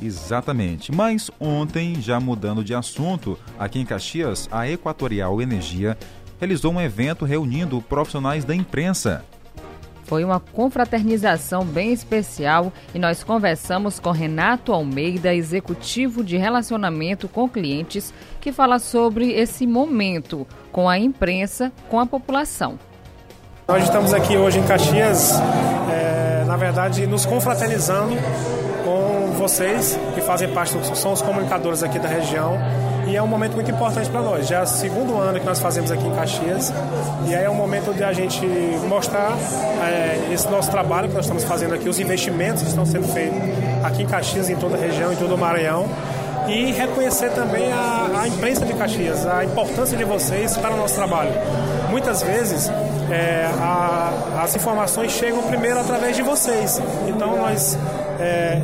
Exatamente. Mas ontem, já mudando de assunto, aqui em Caxias, a Equatorial Energia realizou um evento reunindo profissionais da imprensa. Foi uma confraternização bem especial e nós conversamos com Renato Almeida, executivo de relacionamento com clientes, que fala sobre esse momento com a imprensa, com a população. Nós estamos aqui hoje em Caxias, é, na verdade, nos confraternizando com vocês que fazem parte, são os comunicadores aqui da região e é um momento muito importante para nós. Já é o segundo ano que nós fazemos aqui em Caxias e aí é um momento de a gente mostrar é, esse nosso trabalho que nós estamos fazendo aqui, os investimentos que estão sendo feitos aqui em Caxias, em toda a região, em todo o Maranhão e reconhecer também a, a imprensa de Caxias, a importância de vocês para o nosso trabalho. Muitas vezes é, a, as informações chegam primeiro através de vocês. Então nós é,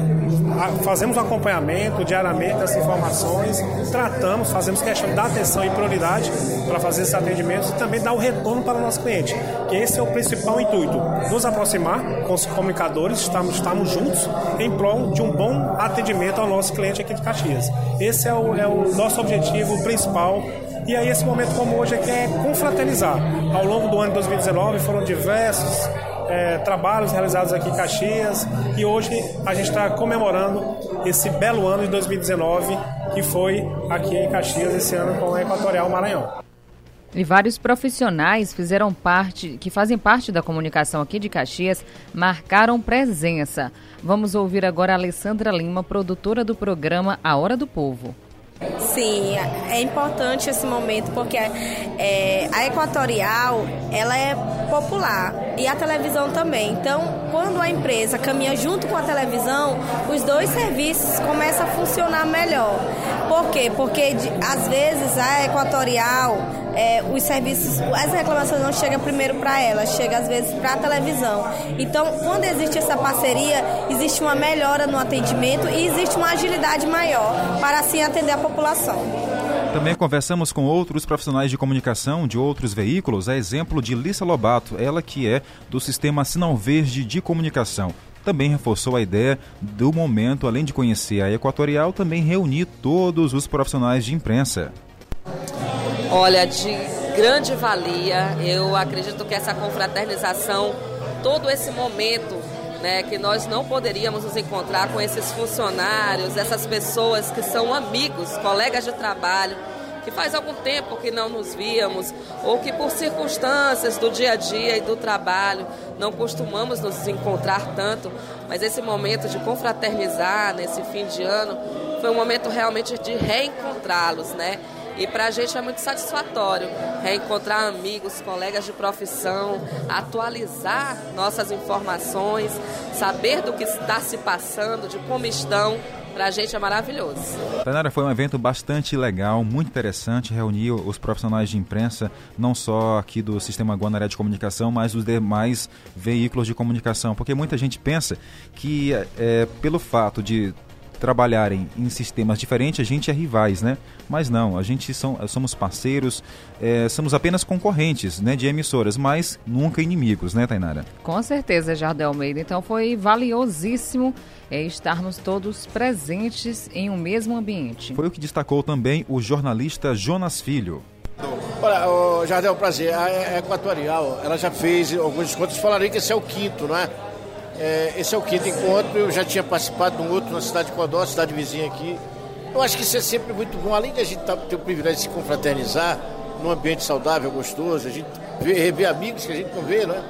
fazemos um acompanhamento diariamente das informações, tratamos, fazemos questão de dar atenção e prioridade para fazer esses atendimentos e também dar o retorno para o nosso cliente, que esse é o principal intuito, nos aproximar com os comunicadores, estamos, estamos juntos em prol de um bom atendimento ao nosso cliente aqui de Caxias. Esse é o, é o nosso objetivo principal e aí esse momento como hoje aqui é confraternizar. Ao longo do ano de 2019 foram diversos é, trabalhos realizados aqui em Caxias e hoje a gente está comemorando esse belo ano de 2019 que foi aqui em Caxias esse ano com a Equatorial Maranhão. E vários profissionais fizeram parte, que fazem parte da comunicação aqui de Caxias, marcaram presença. Vamos ouvir agora a Alessandra Lima, produtora do programa A Hora do Povo. Sim, é importante esse momento porque é, a Equatorial ela é popular e a televisão também. Então, quando a empresa caminha junto com a televisão, os dois serviços começam a funcionar melhor. Por quê? Porque às vezes a Equatorial é, os serviços, as reclamações não chegam primeiro para ela, chega às vezes para a televisão. Então, quando existe essa parceria, existe uma melhora no atendimento e existe uma agilidade maior para assim atender a população. Também conversamos com outros profissionais de comunicação de outros veículos, a exemplo de Lissa Lobato, ela que é do Sistema Sinal Verde de Comunicação. Também reforçou a ideia do momento, além de conhecer a Equatorial, também reunir todos os profissionais de imprensa. Olha, de grande valia. Eu acredito que essa confraternização, todo esse momento né, que nós não poderíamos nos encontrar com esses funcionários, essas pessoas que são amigos, colegas de trabalho, que faz algum tempo que não nos víamos, ou que por circunstâncias do dia a dia e do trabalho não costumamos nos encontrar tanto, mas esse momento de confraternizar nesse fim de ano foi um momento realmente de reencontrá-los, né? E para a gente é muito satisfatório reencontrar amigos, colegas de profissão, atualizar nossas informações, saber do que está se passando, de como estão. Para a gente é maravilhoso. Tainara, foi um evento bastante legal, muito interessante, reuniu os profissionais de imprensa, não só aqui do Sistema Guanaré de Comunicação, mas dos demais veículos de comunicação, porque muita gente pensa que é, pelo fato de trabalharem em sistemas diferentes, a gente é rivais, né? Mas não, a gente são, somos parceiros, é, somos apenas concorrentes né, de emissoras, mas nunca inimigos, né, Tainara? Com certeza, Jardel Almeida. Então foi valiosíssimo é, estarmos todos presentes em um mesmo ambiente. Foi o que destacou também o jornalista Jonas Filho. Olha, oh, Jardel, prazer. A Equatorial, ela já fez alguns descontos, falaria que esse é o quinto, não é? É, esse é o quinto encontro, eu já tinha participado de um outro na cidade de Codó, cidade vizinha aqui. Eu acho que isso é sempre muito bom, além de a gente tá, ter o privilégio de se confraternizar num ambiente saudável, gostoso, a gente rever amigos que a gente não vê, né?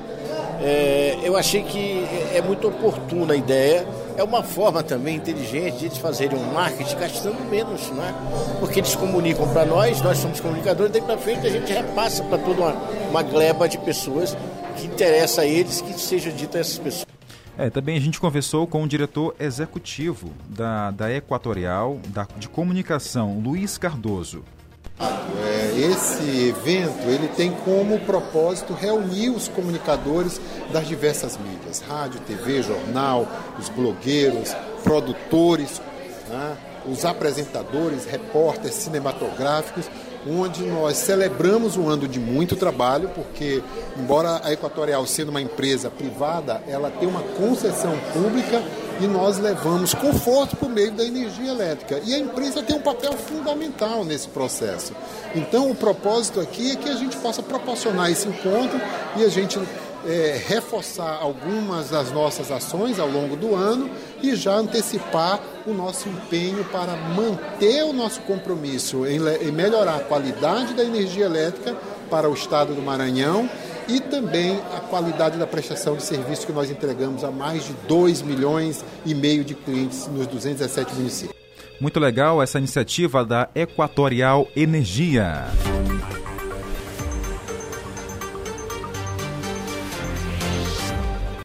É, eu achei que é muito oportuna a ideia. É uma forma também inteligente de eles fazerem um marketing gastando menos, né? Porque eles comunicam para nós, nós somos comunicadores, daí para frente a gente repassa para toda uma, uma gleba de pessoas que interessa a eles que seja dito a essas pessoas. É, também a gente conversou com o diretor executivo da, da Equatorial da, de Comunicação, Luiz Cardoso. É, esse evento ele tem como propósito reunir os comunicadores das diversas mídias, rádio, TV, jornal, os blogueiros, produtores, né, os apresentadores, repórteres cinematográficos, onde nós celebramos um ano de muito trabalho, porque, embora a Equatorial sendo uma empresa privada, ela tem uma concessão pública e nós levamos conforto por meio da energia elétrica. E a empresa tem um papel fundamental nesse processo. Então, o propósito aqui é que a gente possa proporcionar esse encontro e a gente é, reforçar algumas das nossas ações ao longo do ano e já antecipar o nosso empenho para manter o nosso compromisso em, em melhorar a qualidade da energia elétrica para o estado do Maranhão e também a qualidade da prestação de serviço que nós entregamos a mais de 2 milhões e meio de clientes nos 217 municípios. Muito legal essa iniciativa da Equatorial Energia.